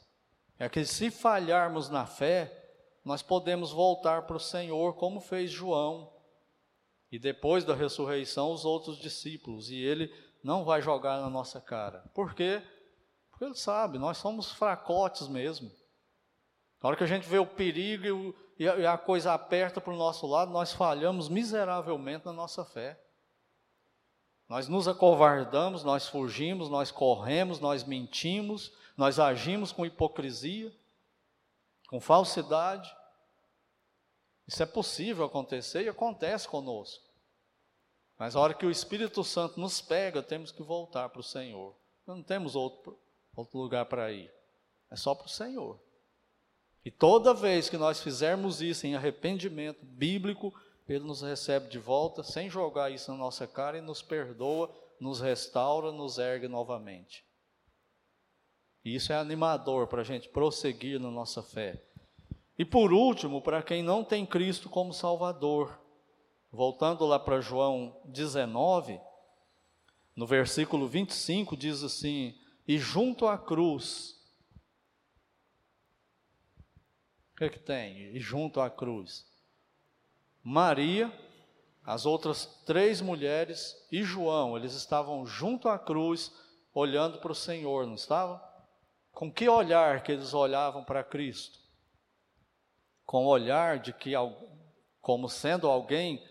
Speaker 1: É que se falharmos na fé, nós podemos voltar para o Senhor, como fez João. E depois da ressurreição, os outros discípulos. E ele não vai jogar na nossa cara. Por quê? Porque ele sabe, nós somos fracotes mesmo. Na hora que a gente vê o perigo e a coisa aperta para o nosso lado, nós falhamos miseravelmente na nossa fé. Nós nos acovardamos, nós fugimos, nós corremos, nós mentimos, nós agimos com hipocrisia, com falsidade. Isso é possível acontecer e acontece conosco. Mas a hora que o Espírito Santo nos pega, temos que voltar para o Senhor. Não temos outro, outro lugar para ir. É só para o Senhor. E toda vez que nós fizermos isso em arrependimento bíblico, Ele nos recebe de volta, sem jogar isso na nossa cara, e nos perdoa, nos restaura, nos ergue novamente. E isso é animador para a gente prosseguir na nossa fé. E por último, para quem não tem Cristo como Salvador, voltando lá para João 19, no versículo 25, diz assim: e junto à cruz, o que, é que tem? E junto à cruz, Maria, as outras três mulheres e João, eles estavam junto à cruz, olhando para o Senhor, não estavam? Com que olhar que eles olhavam para Cristo? Com o olhar de que, como sendo alguém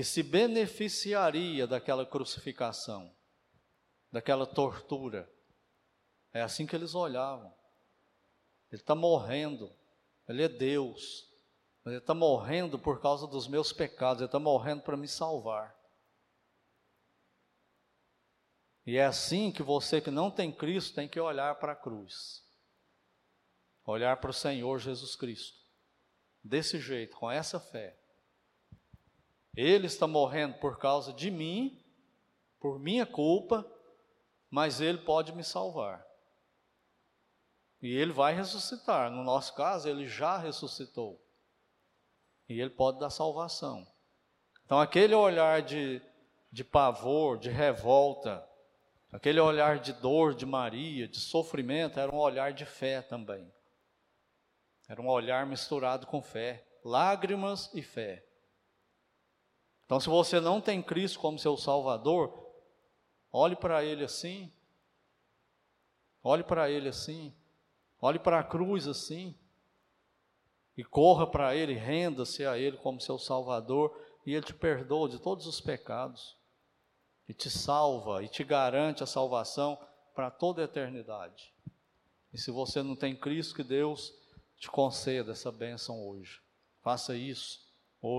Speaker 1: que se beneficiaria daquela crucificação, daquela tortura, é assim que eles olhavam. Ele está morrendo, ele é Deus, mas ele está morrendo por causa dos meus pecados, ele está morrendo para me salvar. E é assim que você que não tem Cristo tem que olhar para a cruz, olhar para o Senhor Jesus Cristo, desse jeito, com essa fé. Ele está morrendo por causa de mim, por minha culpa, mas Ele pode me salvar. E ele vai ressuscitar. No nosso caso, ele já ressuscitou. E ele pode dar salvação. Então, aquele olhar de, de pavor, de revolta, aquele olhar de dor de Maria, de sofrimento, era um olhar de fé também. Era um olhar misturado com fé, lágrimas e fé. Então, se você não tem Cristo como seu Salvador, olhe para Ele assim, olhe para Ele assim, Olhe para a cruz assim e corra para Ele, renda-se a Ele como seu Salvador e Ele te perdoa de todos os pecados e te salva e te garante a salvação para toda a eternidade. E se você não tem Cristo, que Deus te conceda essa bênção hoje. Faça isso.